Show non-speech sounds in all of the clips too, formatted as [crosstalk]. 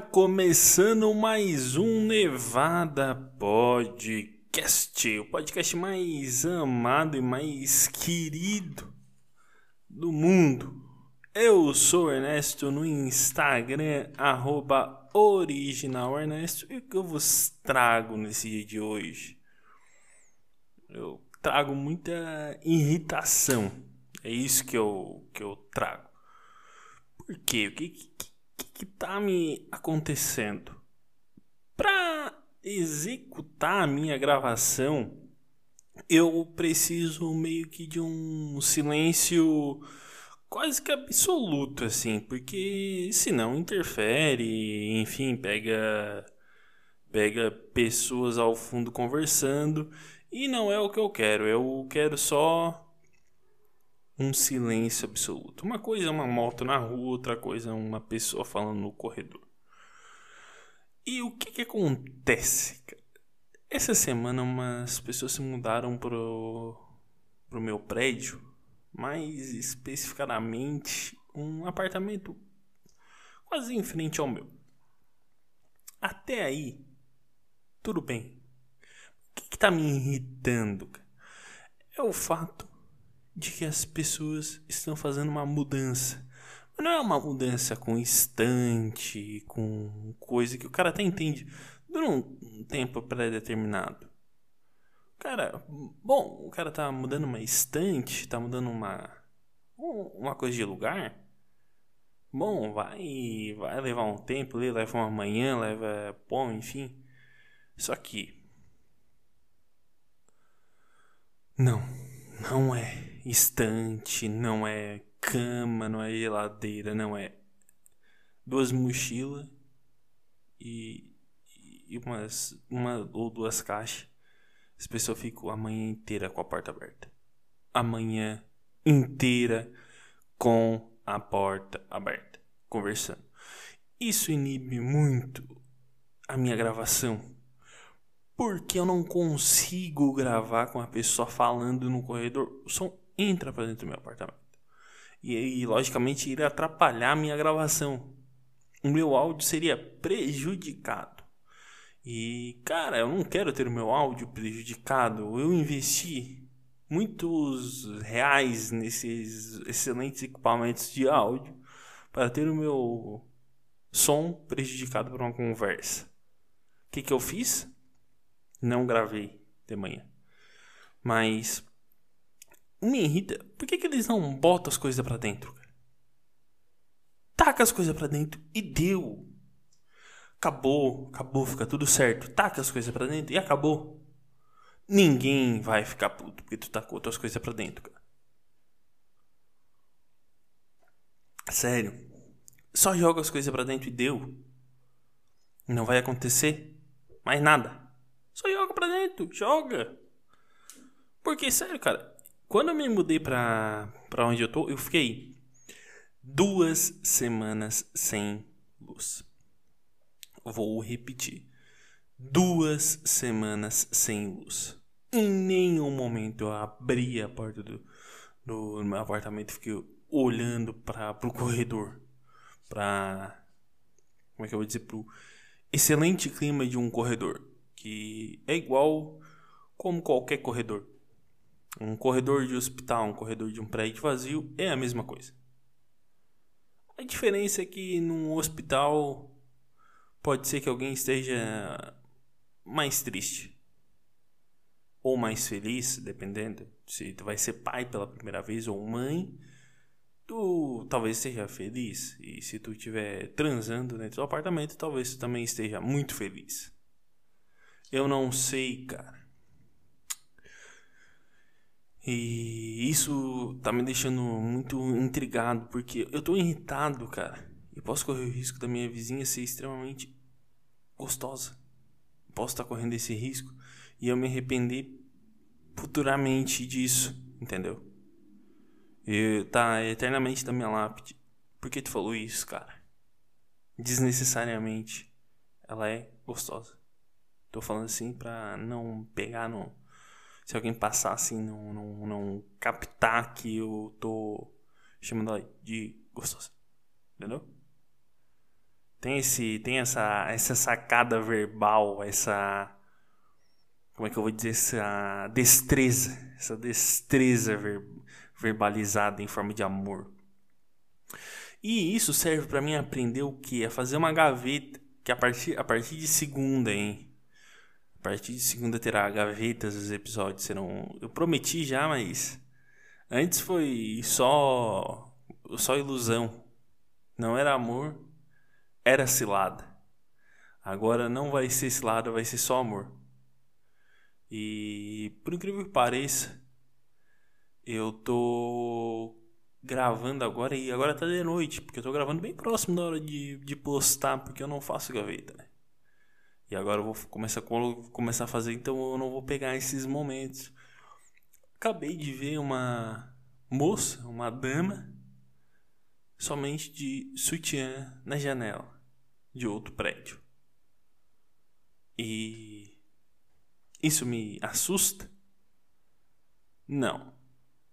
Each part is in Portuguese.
Começando mais um Nevada Podcast, o podcast mais amado e mais querido do mundo. Eu sou Ernesto no Instagram, arroba originalernesto, e o que eu vos trago nesse dia de hoje? Eu trago muita irritação, é isso que eu, que eu trago. Por quê? O que, que que, que tá me acontecendo? Para executar a minha gravação, eu preciso meio que de um silêncio quase que absoluto, assim, porque senão interfere, enfim, pega pega pessoas ao fundo conversando e não é o que eu quero. Eu quero só um silêncio absoluto. Uma coisa é uma moto na rua, outra coisa é uma pessoa falando no corredor. E o que, que acontece? Essa semana umas pessoas se mudaram pro, pro meu prédio, mais especificadamente um apartamento quase em frente ao meu. Até aí, tudo bem. O que, que tá me irritando? É o fato de que as pessoas estão fazendo uma mudança. Mas não é uma mudança com estante, com coisa que o cara até entende. Dura um tempo pré-determinado. Cara, bom, o cara tá mudando uma estante, tá mudando uma uma coisa de lugar. Bom, vai vai levar um tempo, leva uma manhã, leva, bom, enfim. Só que não, não é estante, não é cama, não é geladeira, não é duas mochilas e, e umas, uma ou duas caixas. As pessoas ficam a manhã inteira com a porta aberta. A manhã inteira com a porta aberta, conversando. Isso inibe muito a minha gravação. Porque eu não consigo gravar com a pessoa falando no corredor. O som entra para dentro do meu apartamento. E, e logicamente iria atrapalhar minha gravação. O meu áudio seria prejudicado. E, cara, eu não quero ter o meu áudio prejudicado. Eu investi muitos reais nesses excelentes equipamentos de áudio para ter o meu som prejudicado por uma conversa. O que, que eu fiz? Não gravei de manhã. Mas me irrita. Por que, que eles não botam as coisas para dentro? Taca as coisas para dentro e deu. Acabou, acabou, fica tudo certo. Taca as coisas para dentro e acabou. Ninguém vai ficar puto porque tu tacou tuas coisas para dentro, cara. Sério. Só joga as coisas para dentro e deu. Não vai acontecer mais nada. Só joga pra dentro, joga. Porque, sério, cara, quando eu me mudei pra onde eu tô, eu fiquei duas semanas sem luz. Vou repetir. Duas semanas sem luz. Em nenhum momento eu abri a porta do, do meu apartamento fiquei olhando para o corredor. Para. Como é que eu vou dizer? Pro excelente clima de um corredor. Que é igual como qualquer corredor. Um corredor de hospital, um corredor de um prédio vazio é a mesma coisa. A diferença é que num hospital pode ser que alguém esteja mais triste ou mais feliz, dependendo se tu vai ser pai pela primeira vez ou mãe, tu talvez esteja feliz e se tu estiver transando dentro do apartamento, talvez tu também esteja muito feliz. Eu não sei, cara. E isso tá me deixando muito intrigado, porque eu tô irritado, cara. E posso correr o risco da minha vizinha ser extremamente gostosa. Posso estar tá correndo esse risco e eu me arrepender futuramente disso, entendeu? E tá eternamente da minha lápide. Por que tu falou isso, cara? Desnecessariamente. Ela é gostosa. Tô falando assim pra não pegar no se alguém passar assim, não, não, não captar que eu tô chamando ela de gostosa. Entendeu? Tem esse tem essa essa sacada verbal, essa como é que eu vou dizer essa destreza, essa destreza ver, verbalizada em forma de amor. E isso serve para mim aprender o que? A fazer uma gaveta, que a partir, a partir de segunda, hein? A partir de segunda terá gavetas, os episódios serão. Eu prometi já, mas. Antes foi só. só ilusão. Não era amor, era cilada. Agora não vai ser cilada, vai ser só amor. E por incrível que pareça, eu tô gravando agora e agora tá de noite, porque eu tô gravando bem próximo da hora de, de postar, porque eu não faço gaveta, né? E agora eu vou começar, começar a fazer, então eu não vou pegar esses momentos. Acabei de ver uma moça, uma dama, somente de sutiã na janela de outro prédio. E isso me assusta? Não.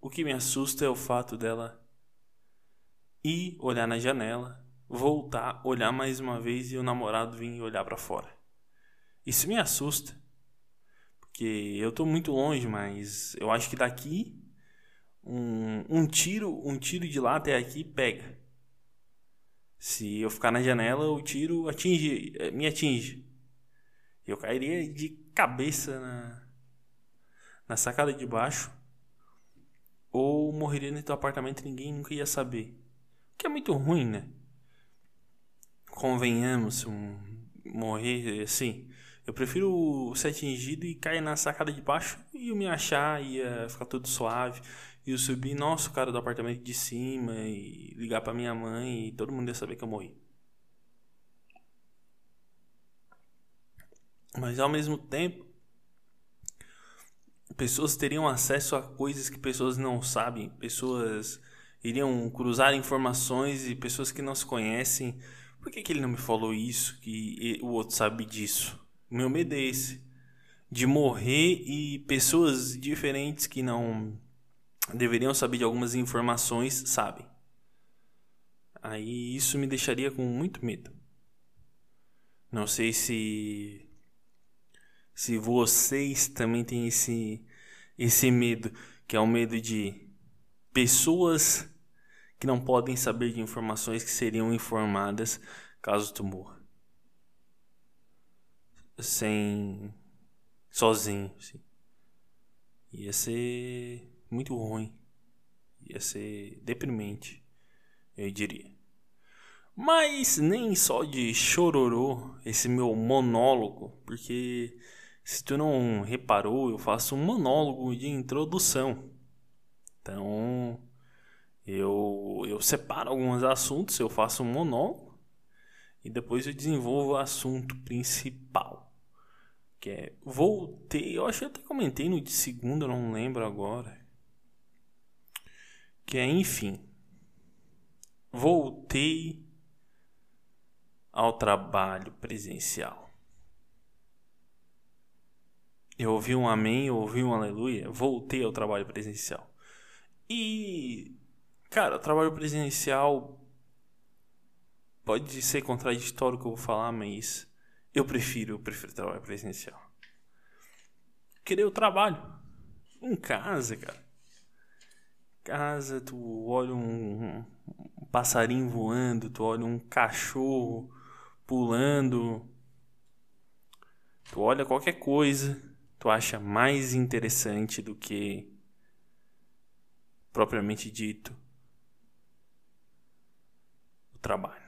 O que me assusta é o fato dela ir olhar na janela, voltar, olhar mais uma vez e o namorado vir olhar para fora. Isso me assusta. Porque eu tô muito longe, mas eu acho que daqui um, um tiro, um tiro de lá até aqui pega. Se eu ficar na janela, o tiro atinge, eh, me atinge. Eu cairia de cabeça na, na sacada de baixo. Ou morreria no teu apartamento e ninguém nunca ia saber que é muito ruim, né? Convenhamos, um, morrer assim. Eu prefiro ser atingido e cair na sacada de baixo e eu me achar, ia ficar tudo suave. E eu subir, nossa, o cara do apartamento de cima e ligar pra minha mãe e todo mundo ia saber que eu morri. Mas ao mesmo tempo, pessoas teriam acesso a coisas que pessoas não sabem, pessoas iriam cruzar informações e pessoas que não se conhecem. Por que, que ele não me falou isso? Que o outro sabe disso? Medo é esse. De morrer e pessoas diferentes que não deveriam saber de algumas informações sabem. Aí isso me deixaria com muito medo. Não sei se se vocês também têm esse esse medo, que é o medo de pessoas que não podem saber de informações que seriam informadas caso tu morra. Sem. sozinho. Assim. Ia ser muito ruim. Ia ser deprimente, eu diria. Mas nem só de chororô esse meu monólogo, porque se tu não reparou, eu faço um monólogo de introdução. Então, eu, eu separo alguns assuntos, eu faço um monólogo e depois eu desenvolvo o assunto principal. Que é voltei, eu acho que até comentei no de segunda, não lembro agora. Que é enfim. Voltei ao trabalho presencial. Eu ouvi um amém, eu ouvi um aleluia, voltei ao trabalho presencial. E Cara, o trabalho presencial pode ser contraditório o que eu vou falar, mas eu prefiro, eu prefiro trabalho presencial. Querer o trabalho em casa, cara. Casa, tu olha um, um passarinho voando, tu olha um cachorro pulando, tu olha qualquer coisa, tu acha mais interessante do que propriamente dito trabalho.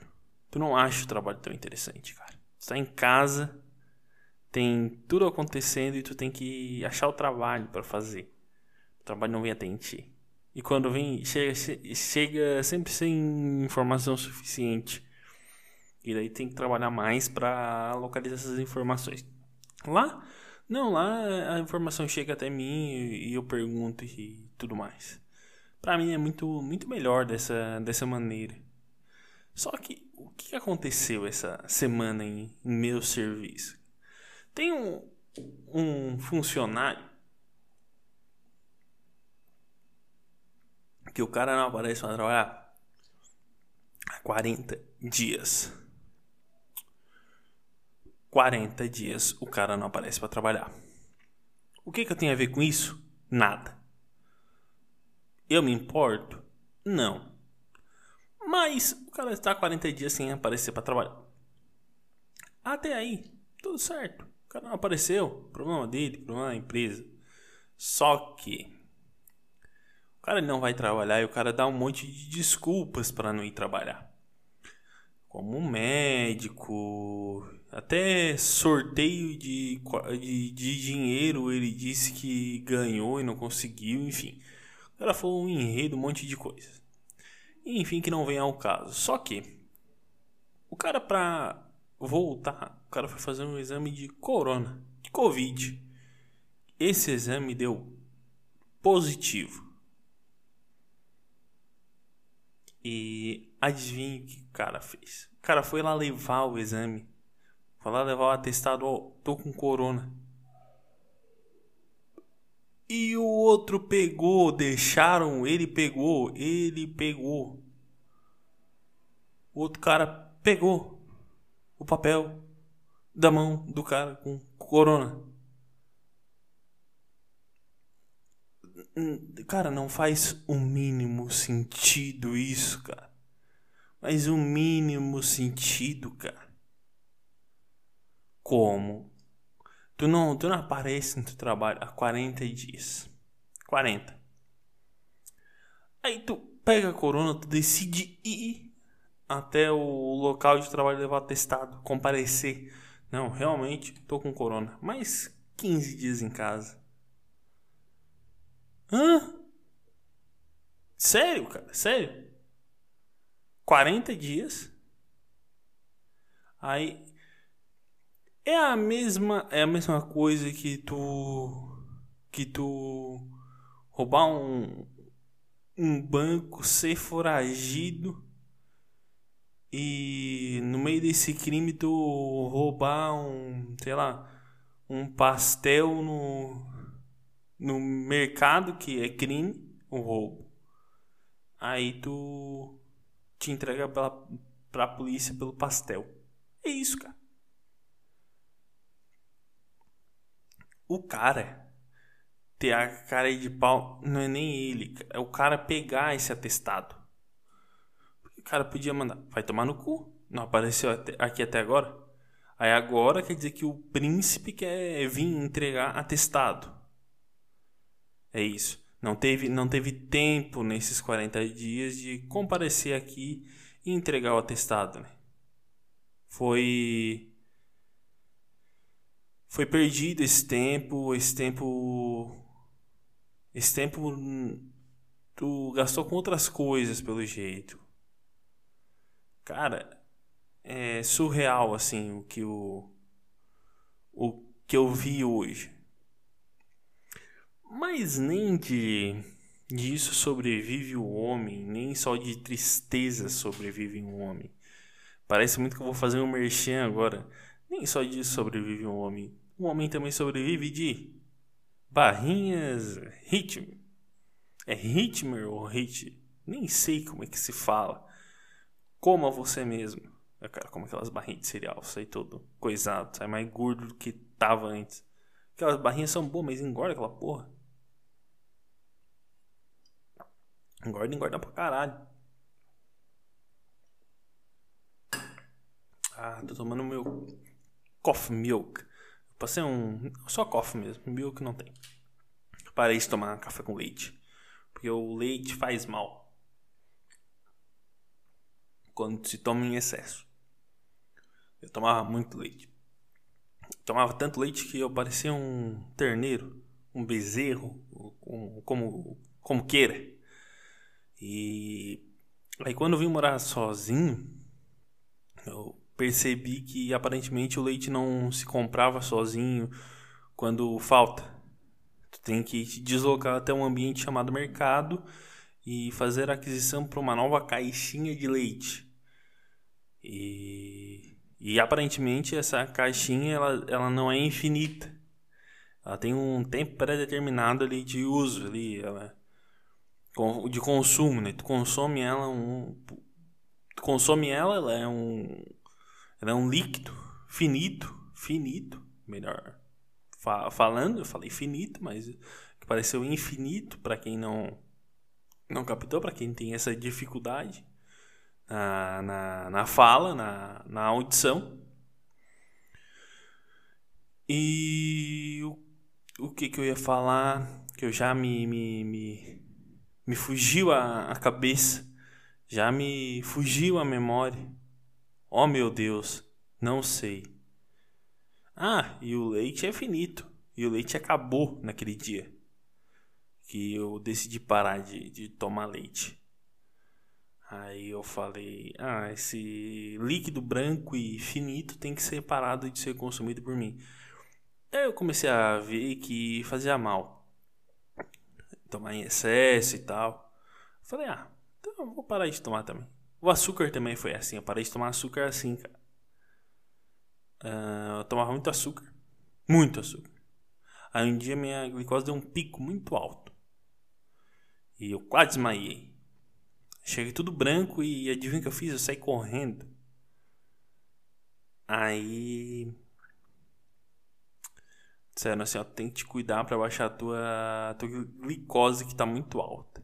Tu não acha o trabalho tão interessante, cara. Tu tá em casa, tem tudo acontecendo e tu tem que achar o trabalho para fazer. O trabalho não vem até em ti. E quando vem, chega, chega sempre sem informação suficiente. E daí tem que trabalhar mais para localizar essas informações. Lá, não, lá a informação chega até mim e eu pergunto e tudo mais. Para mim é muito muito melhor dessa dessa maneira. Só que o que aconteceu essa semana em, meu serviço? Tem um, um funcionário que o cara não aparece para trabalhar há 40 dias. 40 dias o cara não aparece para trabalhar. O que, que eu tenho a ver com isso? Nada. Eu me importo? Não. Mas o cara está 40 dias sem aparecer para trabalhar. Até aí, tudo certo. O cara não apareceu, problema dele, problema da empresa. Só que o cara não vai trabalhar e o cara dá um monte de desculpas para não ir trabalhar. Como médico, até sorteio de, de, de dinheiro ele disse que ganhou e não conseguiu, enfim. O cara falou um enredo, um monte de coisas. Enfim, que não vem ao caso. Só que o cara pra voltar, o cara foi fazer um exame de corona, de covid. Esse exame deu positivo. E adivinha o que o cara fez? O cara foi lá levar o exame. Foi lá levar o atestado, ó, tô com corona. E o outro pegou, deixaram, ele pegou, ele pegou. O outro cara pegou o papel da mão do cara com corona. Cara, não faz o mínimo sentido isso, cara. Mas o mínimo sentido, cara. Como? Tu não, tu não aparece no teu trabalho há 40 dias. 40. Aí tu pega a corona, tu decide ir até o local de trabalho levar atestado, comparecer. Não, realmente tô com corona. Mais 15 dias em casa. Hã? Sério, cara? Sério? 40 dias. Aí é a mesma é a mesma coisa que tu que tu roubar um um banco, ser foragido e no meio desse crime tu roubar um, sei lá, um pastel no no mercado que é crime, o roubo. Aí tu te entrega pra, pra polícia pelo pastel. É isso, cara. O cara ter a cara de pau não é nem ele, é o cara pegar esse atestado. O cara podia mandar, vai tomar no cu. Não apareceu aqui até agora. Aí agora quer dizer que o príncipe quer vir entregar atestado. É isso. Não teve, não teve tempo nesses 40 dias de comparecer aqui e entregar o atestado. Né? Foi. Foi perdido esse tempo. Esse tempo. Esse tempo. Tu gastou com outras coisas, pelo jeito. Cara, é surreal assim o que o. O que eu vi hoje. Mas nem de disso sobrevive o homem, nem só de tristeza sobrevive um homem. Parece muito que eu vou fazer um merchan agora. Nem só disso sobrevive um homem. Um homem também sobrevive de barrinhas ritmo. É ritmer ou hit? Nem sei como é que se fala. Coma você mesmo. Eu quero como aquelas barrinhas de cereal, sai todo coisado, sai mais gordo do que tava antes. Aquelas barrinhas são boas, mas engorda aquela porra. Engorda, engorda pra caralho. Ah, tô tomando meu coffee milk. Passei um. Só coffee mesmo. Milk não tem. Parei de tomar café com leite. Porque o leite faz mal. Quando se toma em excesso. Eu tomava muito leite. tomava tanto leite que eu parecia um terneiro, um bezerro, como, como, como queira. E aí quando eu vim morar sozinho, eu percebi que aparentemente o leite não se comprava sozinho quando falta. Tu tem que te deslocar até um ambiente chamado mercado e fazer a aquisição para uma nova caixinha de leite. E, e aparentemente essa caixinha ela, ela não é infinita. Ela tem um tempo pré-determinado ali de uso ali, ela de consumo, né? Tu consome ela um consome ela, ela é um ela é um líquido finito finito, melhor fa falando, eu falei finito, mas que pareceu infinito para quem não não captou, para quem tem essa dificuldade na, na, na fala, na, na audição. E o, o que, que eu ia falar, que eu já me, me, me, me fugiu a, a cabeça, já me fugiu a memória. Oh meu Deus, não sei. Ah, e o leite é finito. E o leite acabou naquele dia que eu decidi parar de, de tomar leite. Aí eu falei: Ah, esse líquido branco e finito tem que ser parado de ser consumido por mim. Aí eu comecei a ver que fazia mal. Tomar em excesso e tal. Falei: Ah, então eu vou parar de tomar também. O açúcar também foi assim. Eu parei de tomar açúcar assim, cara. Uh, eu tomava muito açúcar. Muito açúcar. Aí um dia minha glicose deu um pico muito alto. E eu quase desmaiei. Cheguei tudo branco e adivinha o que eu fiz? Eu saí correndo. Aí. Disseram assim: ó, tem que te cuidar para baixar a tua, tua glicose que tá muito alta.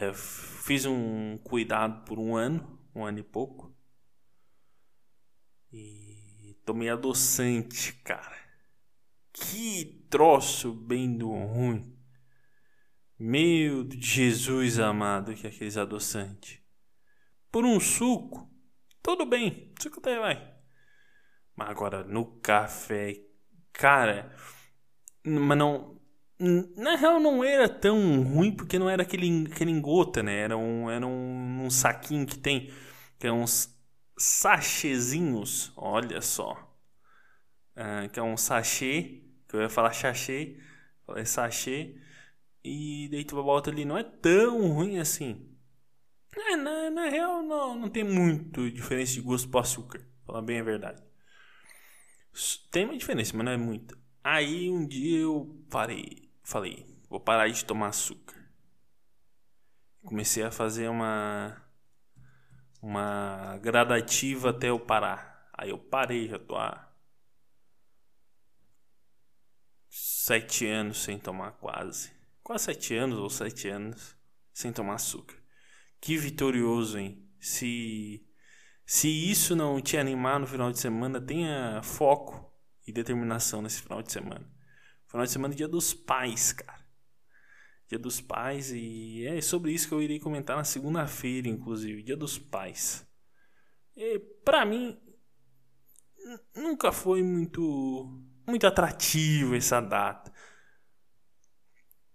Eu fiz um cuidado por um ano, um ano e pouco. E tomei adoçante, cara. Que troço bem do ruim. Meu Jesus amado, que é aqueles adoçantes. Por um suco, tudo bem, suco até vai. Mas agora no café, cara, mas não. Na real não era tão ruim porque não era aquele, aquele em gota, né? Era um, era um, um saquinho que tem, que é uns sachezinhos, olha só. Uh, que é um sachê eu ia falar sachê, falei sachê. E daí tu bota ali, não é tão ruim assim. É, na, na real, não, não tem muito diferença de gosto pro açúcar. Falar bem a verdade. Tem uma diferença, mas não é muita. Aí um dia eu parei, falei, vou parar de tomar açúcar. Comecei a fazer uma uma gradativa até eu parar. Aí eu parei, já tô há sete anos sem tomar quase. Quase sete anos ou sete anos sem tomar açúcar. Que vitorioso, hein? Se, se isso não te animar no final de semana, tenha foco e determinação nesse final de semana. Final de semana é dia dos pais, cara. Dia dos pais e é sobre isso que eu irei comentar na segunda-feira, inclusive, dia dos pais. E para mim nunca foi muito muito atrativo essa data.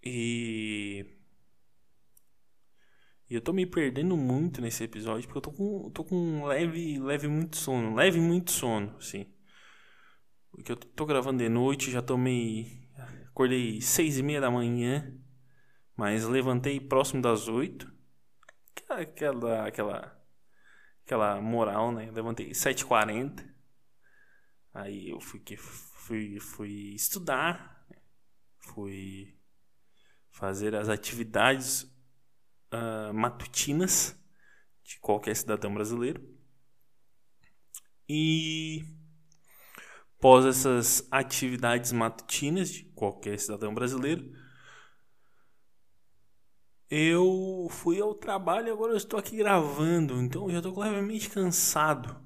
E e eu tô me perdendo muito nesse episódio porque eu tô com, tô com leve, leve muito sono, leve muito sono, sim. Porque eu tô gravando de noite, já tomei, acordei seis e meia da manhã, mas levantei próximo das oito. Aquela, aquela, aquela moral, né? Levantei sete e quarenta. Aí eu fui fui, fui estudar, fui fazer as atividades uh, matutinas de qualquer cidadão brasileiro. E após essas atividades matutinas de qualquer cidadão brasileiro, eu fui ao trabalho e agora eu estou aqui gravando, então eu já estou levemente cansado,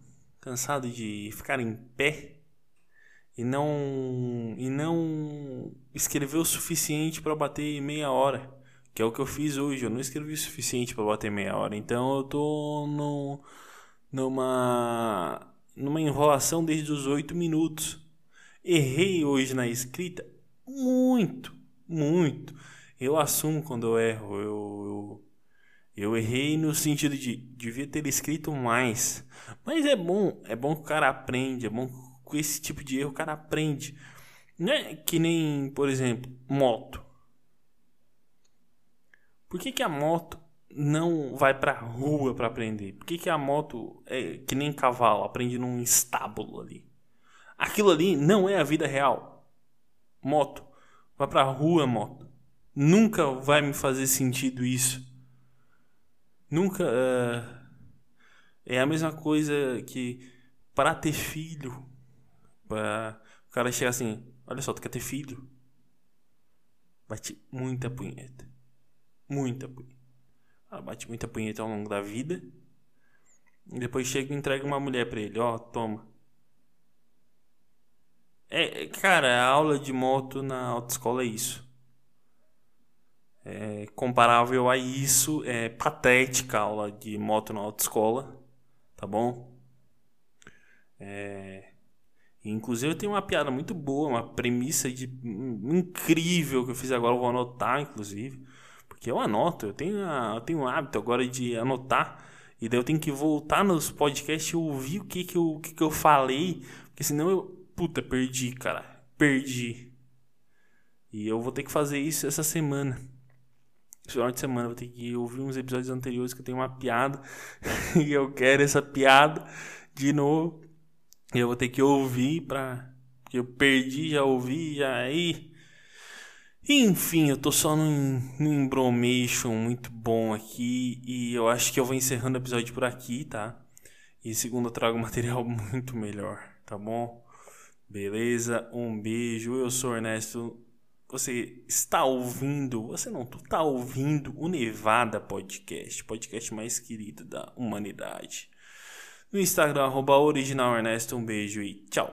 cansado de ficar em pé e não e não escreveu o suficiente para bater meia hora, que é o que eu fiz hoje. Eu não escrevi o suficiente para bater meia hora. Então eu tô no, numa numa enrolação desde os oito minutos. Errei hoje na escrita muito, muito. Eu assumo quando eu erro. Eu, eu, eu errei no sentido de devia ter escrito mais. Mas é bom, é bom que o cara aprende, é bom com esse tipo de erro o cara aprende. Não é que nem, por exemplo, moto. Por que, que a moto não vai pra rua para aprender? Por que, que a moto é que nem cavalo, aprende num estábulo ali? Aquilo ali não é a vida real. Moto, vai pra rua, moto. Nunca vai me fazer sentido isso. Nunca. Uh, é a mesma coisa que para ter filho é, o cara chega assim: Olha só, tu quer ter filho? Bate muita punheta. Muita punheta. Ela bate muita punheta ao longo da vida. E depois chega e entrega uma mulher pra ele: Ó, toma. É, cara, a aula de moto na autoescola é isso. É comparável a isso, é patética a aula de moto na autoescola, tá bom? É, inclusive eu tenho uma piada muito boa, uma premissa de incrível que eu fiz agora, eu vou anotar, inclusive, porque eu anoto, eu tenho, a, eu tenho o hábito agora de anotar, e daí eu tenho que voltar nos podcasts e ouvir o que que eu, o que que eu falei, porque senão eu, puta, perdi, cara, perdi. E eu vou ter que fazer isso essa semana. Esse final de semana eu vou ter que ouvir uns episódios anteriores que eu tenho uma piada [laughs] e eu quero essa piada de novo. E eu vou ter que ouvir pra. Eu perdi, já ouvi, já aí. Enfim, eu tô só num, num muito bom aqui. E eu acho que eu vou encerrando o episódio por aqui, tá? E segundo eu trago [laughs] material muito melhor, tá bom? Beleza? Um beijo. Eu sou Ernesto. Você está ouvindo, você não, está ouvindo o Nevada Podcast, podcast mais querido da humanidade. No Instagram, arroba original Ernesto, um beijo e tchau.